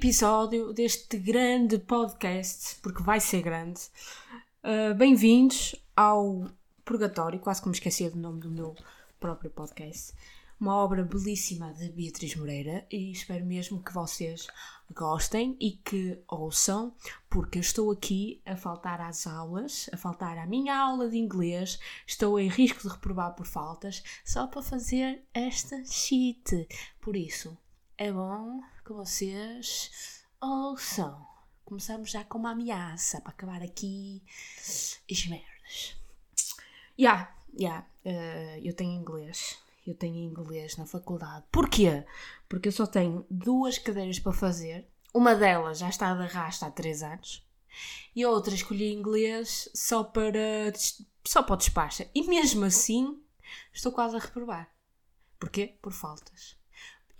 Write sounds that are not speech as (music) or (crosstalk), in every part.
episódio deste grande podcast, porque vai ser grande. Uh, Bem-vindos ao Purgatório, quase que me esqueci do nome do meu próprio podcast. Uma obra belíssima de Beatriz Moreira e espero mesmo que vocês gostem e que ouçam, porque eu estou aqui a faltar às aulas, a faltar à minha aula de inglês, estou em risco de reprovar por faltas, só para fazer esta shit. Por isso, é bom que vocês ouçam. Começamos já com uma ameaça para acabar aqui as merdas. Yeah, yeah, uh, eu tenho inglês. Eu tenho inglês na faculdade. Porquê? Porque eu só tenho duas cadeiras para fazer. Uma delas já está de arrasto há 3 anos. E a outra escolhi inglês só para, só para o despacho. E mesmo assim, estou quase a reprovar. Porquê? Por faltas.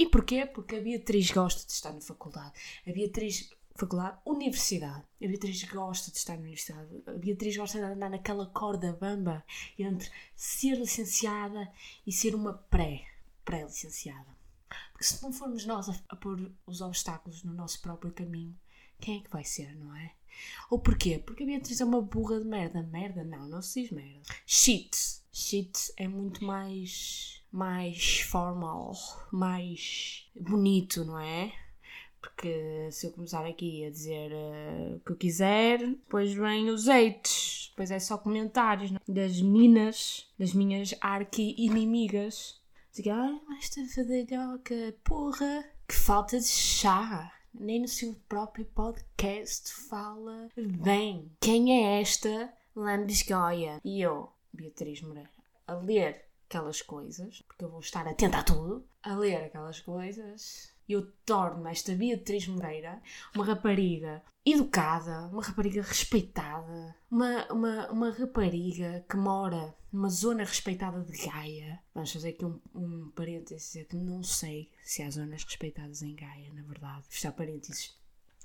E porquê? Porque a Beatriz gosta de estar na faculdade. A Beatriz, faculdade, universidade. A Beatriz gosta de estar na universidade. A Beatriz gosta de andar naquela corda bamba entre ser licenciada e ser uma pré, pré-licenciada. Porque se não formos nós a, a pôr os obstáculos no nosso próprio caminho, quem é que vai ser, não é? Ou porquê? Porque a Beatriz é uma burra de merda. Merda? Não, não se diz merda. Shit. Shit é muito mais mais formal, mais bonito, não é? Porque se eu começar aqui a dizer uh, o que eu quiser, depois vem os hates, depois é só comentários não? É? das meninas, das minhas arqui-inimigas. Digo, ai, esta fadalhoca, porra, que falta de chá. Nem no seu próprio podcast fala bem. Quem é esta lambisgoia? E eu, Beatriz Moreira, a ler aquelas coisas, porque eu vou estar atenta a tudo, a ler aquelas coisas, eu torno esta Beatriz Moreira uma rapariga educada, uma rapariga respeitada, uma, uma, uma rapariga que mora numa zona respeitada de Gaia. Vamos fazer aqui um, um parênteses, que não sei se há zonas respeitadas em Gaia, na verdade. Fechar parênteses.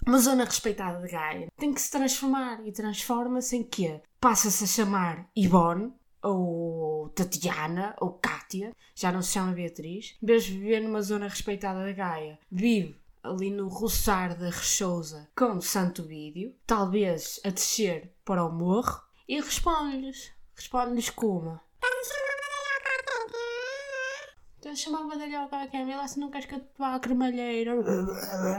Uma zona respeitada de Gaia tem que se transformar e transforma-se em quê? Passa-se a chamar Ivone, ou Tatiana, ou Kátia, já não se chama Beatriz, em vez de viver numa zona respeitada da Gaia, vive ali no roçar da Rechousa com Santo Vídeo, talvez a descer para o morro, e responde-lhes. Responde-lhes como? Então chamava badalhoca à Camila se não queres que eu te vá à cremalheira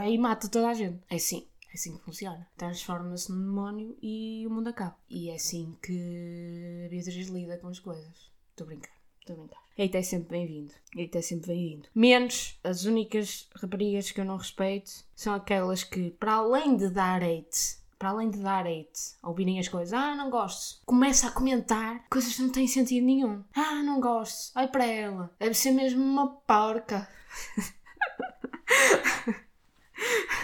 e mata toda a gente. É assim. É assim que funciona. Transforma-se num demónio e o mundo acaba. E é assim que Beatriz lida com as coisas. Estou a brincar, estou a brincar. Eita é sempre bem-vindo. Eita é sempre bem-vindo. Menos as únicas raparigas que eu não respeito são aquelas que, para além de dar hate, para além de dar hate, ouvirem as coisas, ah, não gosto, começa a comentar coisas que não têm sentido nenhum. Ah, não gosto, ai para ela, deve ser mesmo uma porca. (laughs)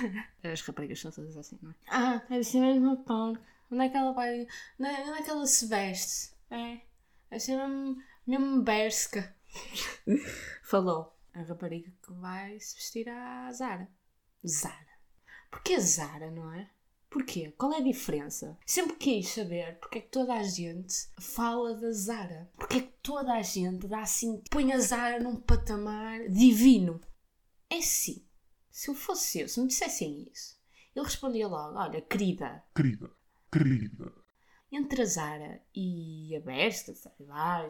(laughs) As raparigas são todas assim, não é? Ah, deve ser mesmo uma porca. Onde é que ela vai. É, onde é que ela se veste? É. Deve ser mesmo, mesmo berska. (laughs) Falou a rapariga que vai se vestir à Zara. Zara. Porquê Zara, não é? Porquê? Qual é a diferença? Sempre quis saber porque é que toda a gente fala da Zara. Porque é que toda a gente dá assim, põe a Zara num patamar divino. É sim. Se eu fosse eu, se me dissessem isso, eu respondia logo: Olha, querida. Querida, querida. Entre a Zara e a Bershka, sei lá,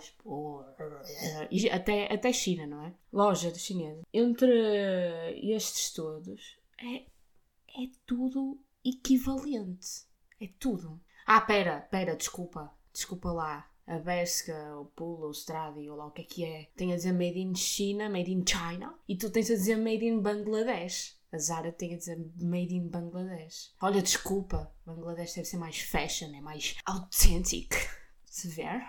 e até, até China, não é? Loja de chinesa. Entre estes todos, é, é tudo equivalente. É tudo. Ah, pera, pera, desculpa. Desculpa lá a Bershka, o Pula, o Stradi, ou lá o que é que é, tem a dizer Made in China, Made in China, e tu tens a dizer Made in Bangladesh. A Zara tem a dizer Made in Bangladesh. Olha, desculpa, Bangladesh deve ser mais fashion, é mais authentic. Se ver,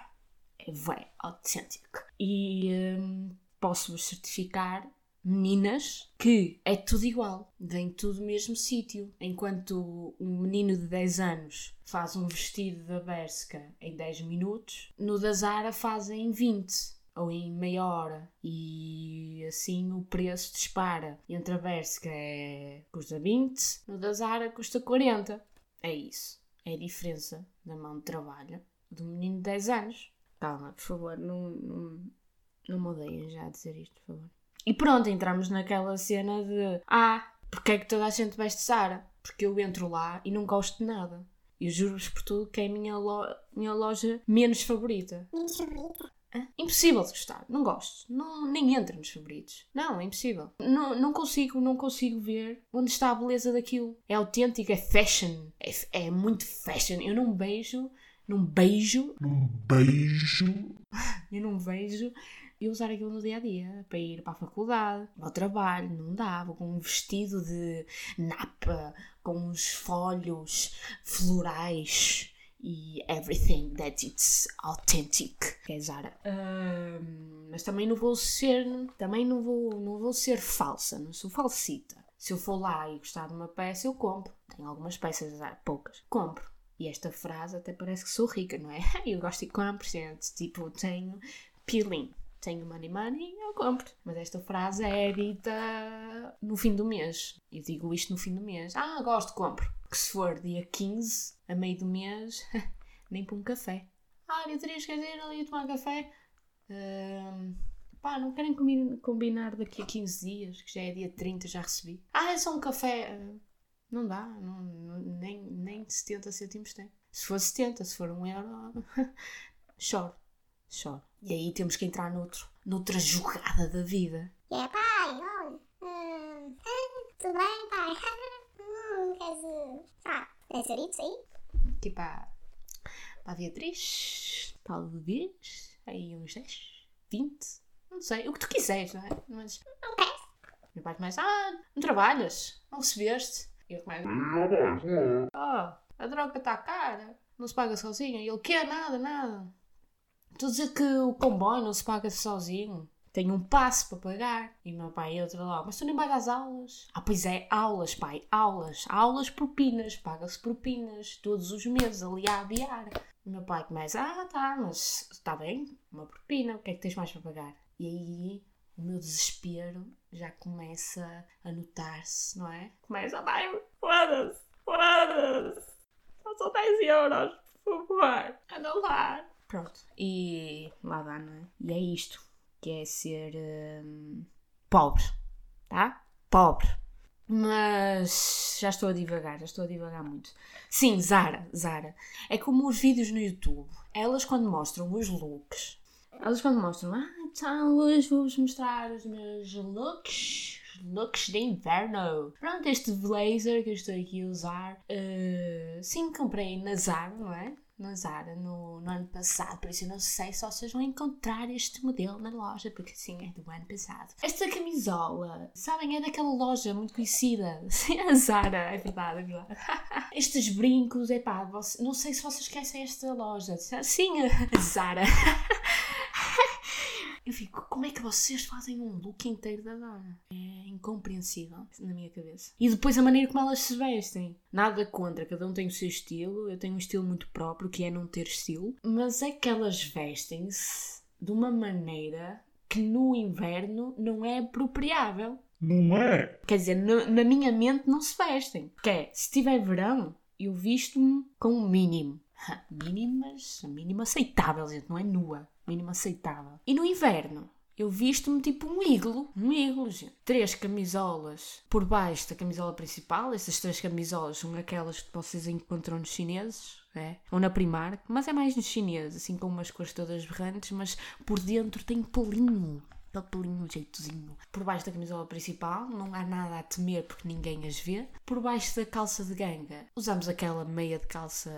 é bem authentic. E hum, posso-vos certificar meninas que é tudo igual, vem tudo do mesmo sítio. Enquanto um menino de 10 anos faz um vestido da Berska em 10 minutos, no da Zara fazem em 20 ou em meia hora e assim o preço dispara. Entre a Berska é, custa 20, no da Zara custa 40. É isso. É a diferença da mão de trabalho do menino de 10 anos. Calma, por favor, não, não, não me odeiem já a dizer isto, por favor. E pronto, entramos naquela cena de ah, Porque é que toda a gente veste Zara? Porque eu entro lá e não gosto de nada. Eu juro-vos por tudo que é a minha, lo minha loja menos favorita. Menos favorita? Hã? Impossível de gostar. Não gosto. Não, nem entra nos favoritos. Não, é impossível. Não, não consigo, não consigo ver onde está a beleza daquilo. É autêntico, é fashion. É, é muito fashion. Eu não beijo, não beijo, Um beijo. (laughs) eu não vejo eu usar aquilo no dia a dia para ir para a faculdade, ao trabalho, não dá. Vou com um vestido de napa, com uns folhos florais e everything that it's authentic. Que é Zara. Ahm, mas também não vou ser, também não vou, não vou ser falsa, não sou falsita. Se eu for lá e gostar de uma peça, eu compro. Tenho algumas peças, poucas. Compro. E esta frase até parece que sou rica, não é? (laughs) Eu gosto de comprar, gente. Tipo, tenho peeling. Tenho money money, eu compro. Mas esta frase é dita no fim do mês. Eu digo isto no fim do mês. Ah, gosto, compro. Que se for dia 15, a meio do mês, (laughs) nem para um café. Ah, 3, quer dizer, ali tomar café? Ahm, pá, não querem combi- combinar daqui a 15 dias, que já é dia 30, já recebi. Ah, é só um café. Ah, não dá, não, não- nem, nem 70 cêntimos tem. Se for 70, se for um euro, (laughs) choro, choro. E aí temos que entrar noutro, noutra jogada da vida. E é, pai, olha. hum, (laughs) tudo bem, pai? (laughs) hum, queres. Ah, é choritos aí? Tipo, para a Beatriz, talvez, aí uns 10, 20, não sei, o que tu quiseres, não é? Mas Não peço. meu pai começa, ah, não trabalhas, não recebeste. E eu começo, ah, a droga está cara, não se paga sozinho. E ele, quer nada, nada. Estou a dizer que o comboio não se paga sozinho. Tenho um passo para pagar. E meu pai entra lá, mas tu nem pagas aulas. Ah, pois é, aulas, pai, aulas. Aulas propinas, paga-se propinas todos os meses ali a adiar. O meu pai começa, ah, tá, mas está bem, uma propina, o que é que tens mais para pagar? E aí o meu desespero já começa a notar-se, não é? Começa, pai, foda-se, foda-se. Só são 10 euros, por favor, anda lá. Pronto, e lá dá, não é? E é isto que é ser hum, pobre, tá? Pobre. Mas já estou a divagar, já estou a divagar muito. Sim, Zara, Zara. É como os vídeos no YouTube. Elas quando mostram os looks, elas quando mostram, ah, então hoje vou-vos mostrar os meus looks, looks de inverno. Pronto, este blazer que eu estou aqui a usar, eh, sim, comprei na Zara, não é? Na Zara no, no ano passado, por isso eu não sei se vocês vão encontrar este modelo na loja, porque sim, é do ano passado. Esta camisola, sabem, é daquela loja muito conhecida, (laughs) sim, a Zara, é verdade, é verdade. (laughs) Estes brincos, é pá, não sei se vocês conhecem esta loja. Sim, a Zara. (laughs) Eu fico, como é que vocês fazem um look inteiro da Zara? É incompreensível na minha cabeça. E depois a maneira como elas se vestem. Nada contra, cada um tem o seu estilo. Eu tenho um estilo muito próprio, que é não ter estilo. Mas é que elas vestem-se de uma maneira que no inverno não é apropriável. Não é? Quer dizer, no- na minha mente não se vestem. Que é, se tiver verão, eu visto-me com o mínimo. Ha, (laughs) Mínimo, mas mínimo aceitável, gente, não é nua. Mínimo aceitável. E no inverno, eu visto-me tipo um iglo. Um iglo, gente. Três camisolas por baixo da camisola principal. Essas três camisolas são aquelas que vocês encontram nos chineses, é? Ou na Primark. Mas é mais nos chineses, assim com umas cores todas berrantes, mas por dentro tem pelinho aquele pelinho, jeitozinho. Por baixo da camisola principal, não há nada a temer porque ninguém as vê. Por baixo da calça de ganga, usamos aquela meia de calça.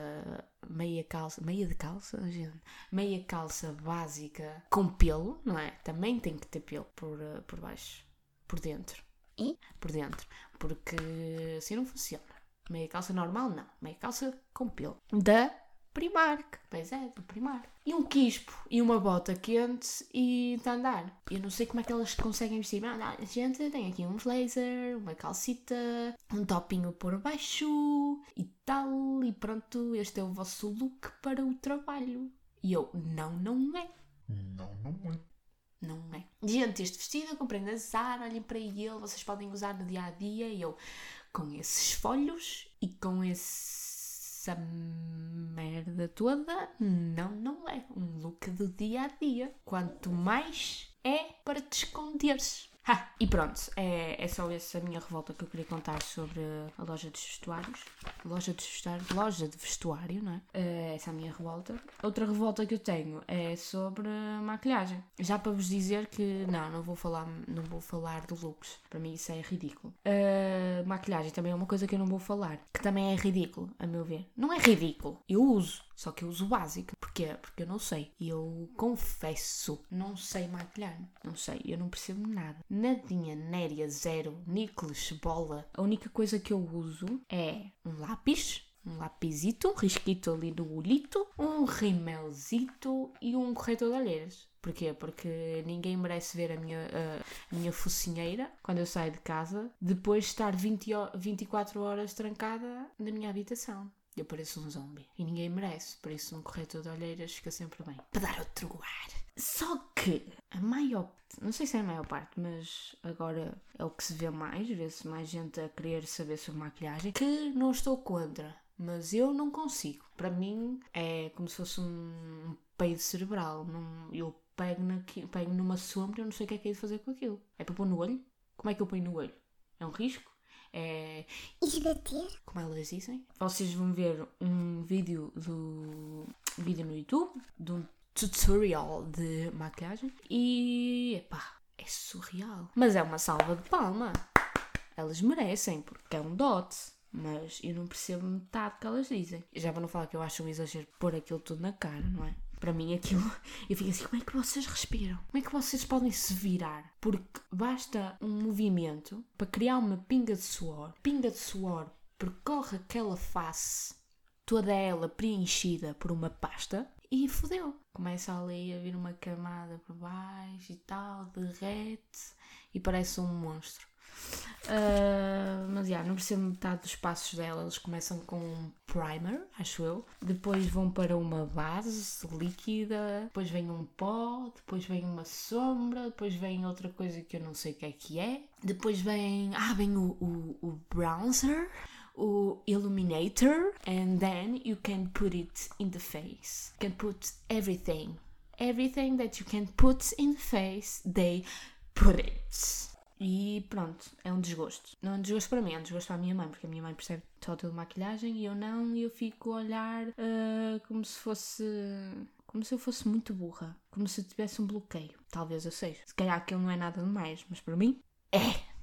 Meia calça. Meia de calça, gente? Meia calça básica com pelo, não é? Também tem que ter pelo por, eh, por baixo. Por dentro. E? Por dentro. Porque assim não funciona. Meia calça normal, não. Meia calça com pelo. Da Primark. Pois é, do Primark. E um quispo e uma bota quente e de andar. Eu não sei como é que elas conseguem vestir. Não, gente, tem aqui um blazer, uma calcita, um topinho por baixo e tal. E pronto, este é o vosso look para o trabalho. E eu, não, não é. Não, não é. Não é. Gente, este vestido eu comprei na Zara, olhem para ele, vocês podem usar no dia a dia. E eu, com esses folhos e com essa merda toda, não, não é. Um look do dia a dia. Quanto mais é para te esconderes. Ha! E pronto, é, é só essa a minha revolta que eu queria contar sobre a loja dos vestuários. Loja de vestuário, loja de vestuário, não é? Eh, essa é a minha revolta. Outra revolta que eu tenho é sobre maquilhagem. Já para vos dizer que não, não vou falar, não vou falar de looks. Para mim isso é ridículo. Eh, maquilhagem também é uma coisa que eu não vou falar, que também é ridículo, a meu ver. Não é ridículo, eu uso, só que eu uso básico. Porquê? Porque eu não sei. E eu confesso, não sei maquilhar. Não sei, eu não percebo nada. Nadinha, néria, zero, níqueles, bola. A única coisa que eu uso é um lápis, um lapizito, um risquito ali no olhito, um rimelzito e um corretor de olheiras. Porquê? Porque ninguém merece ver a minha, a minha focinheira quando eu saio de casa depois de estar 20, ho- 24 horas trancada na minha habitação. Eu pareço um zombie. E ninguém merece. Por isso, um corretor de olheiras fica sempre bem. Para dar outro ar. Só que a maior. Não sei se é a maior parte, mas agora é o que se vê mais. Vê-se mais gente a querer saber sobre maquilhagem. Que não estou contra. Mas eu não consigo. Para mim é como se fosse um peido cerebral. Eu pego, naqui, pego numa sombra e eu não sei o que é que é de fazer com aquilo. É para pôr no olho? Como é que eu ponho no olho? É um risco? É E bater? como elas dizem. Vocês vão ver um vídeo do vídeo no YouTube de um tutorial de maquiagem e epá, é surreal. Mas é uma salva de palma. Elas merecem, porque é um dote. Mas eu não percebo metade do que elas dizem. Já para não falar que eu acho um exagero pôr aquilo tudo na cara, não é? Para mim aquilo. (laughs) Eu fico assim, como é que vocês respiram? Como é que vocês podem se virar? Porque basta um movimento para criar uma pinga de suor. Pinga de suor percorre aquela face, toda ela preenchida por uma pasta e fodeu. Começa ali a vir uma camada por baixo e tal, derrete e parece um monstro. Ah, mas já, não percebo metade dos passos dela. Eles começam com um primer, acho eu. Depois vão para uma base líquida. Depois vem um pó. Depois vem uma sombra. Depois vem outra coisa que eu não sei o que é que é. Depois vem. Ah, vem o, o, o bronzer. O illuminator. And then you can put it in the face. You can put everything. Everything that you can put in the face, they put it. E pronto, é um desgosto. Não é um desgosto para mim, é um desgosto para a minha mãe, porque a minha mãe percebe total de maquilhagem e eu não, e eu fico a olhar ah, como se fosse. Como se eu fosse muito burra. Como se tivesse um bloqueio. Talvez eu seja. Se calhar aquilo não é nada demais, mas para mim é.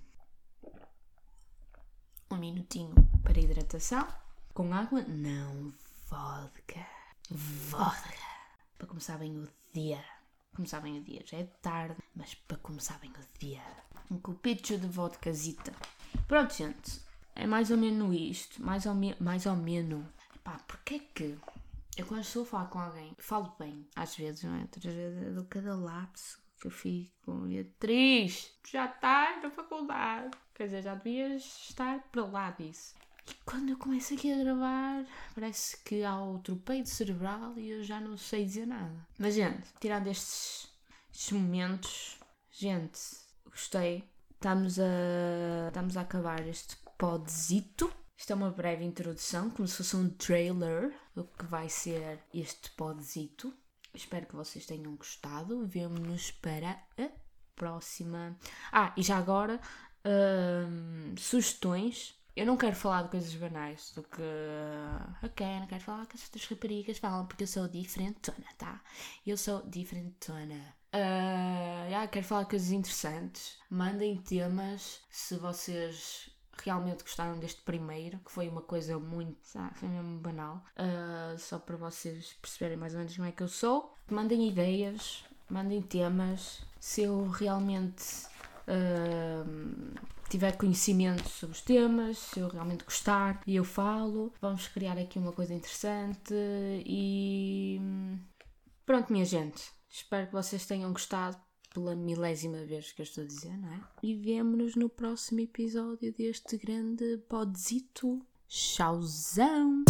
Um minutinho para hidratação. Com água? Não, vodka. Vodka. Para começar bem o dia. Começar bem o dia. Já é tarde, mas para começar bem o dia. Um copicho de vodkazita. Pronto, gente. É mais ou menos isto. Mais ou, me mais ou menos. Pá, porque é que eu quando estou a falar com alguém, falo bem, às vezes, não é? Outras vezes eu dou cada lapso que eu fico, tu já estás na faculdade. Quer dizer, já devias estar para lá disso. E quando eu começo aqui a gravar, parece que há outro peito cerebral e eu já não sei dizer nada. Mas, gente, tirando estes, estes momentos, gente, gostei. Estamos a, estamos a acabar este podzito. Isto é uma breve introdução, como se fosse um trailer do que vai ser este podzito. Espero que vocês tenham gostado. Vemo-nos para a próxima. Ah, e já agora, hum, sugestões. Eu não quero falar de coisas banais do que. Ok, não quero falar que as outras raparigas falam porque eu sou diferentona, tá? Eu sou diferentona. Ah, já, quero falar coisas interessantes. Mandem temas se vocês realmente gostaram deste primeiro, que foi uma coisa muito, sabe, foi mesmo banal. Ah, só para vocês perceberem mais ou menos como é que eu sou. Mandem ideias, mandem temas. Se eu realmente ah, tiver conhecimento sobre os temas, se eu realmente gostar e eu falo, vamos criar aqui uma coisa interessante e pronto, minha gente. Espero que vocês tenham gostado pela milésima vez que eu estou a dizer, não é? E vemo-nos no próximo episódio deste grande podzito. Tchauzão!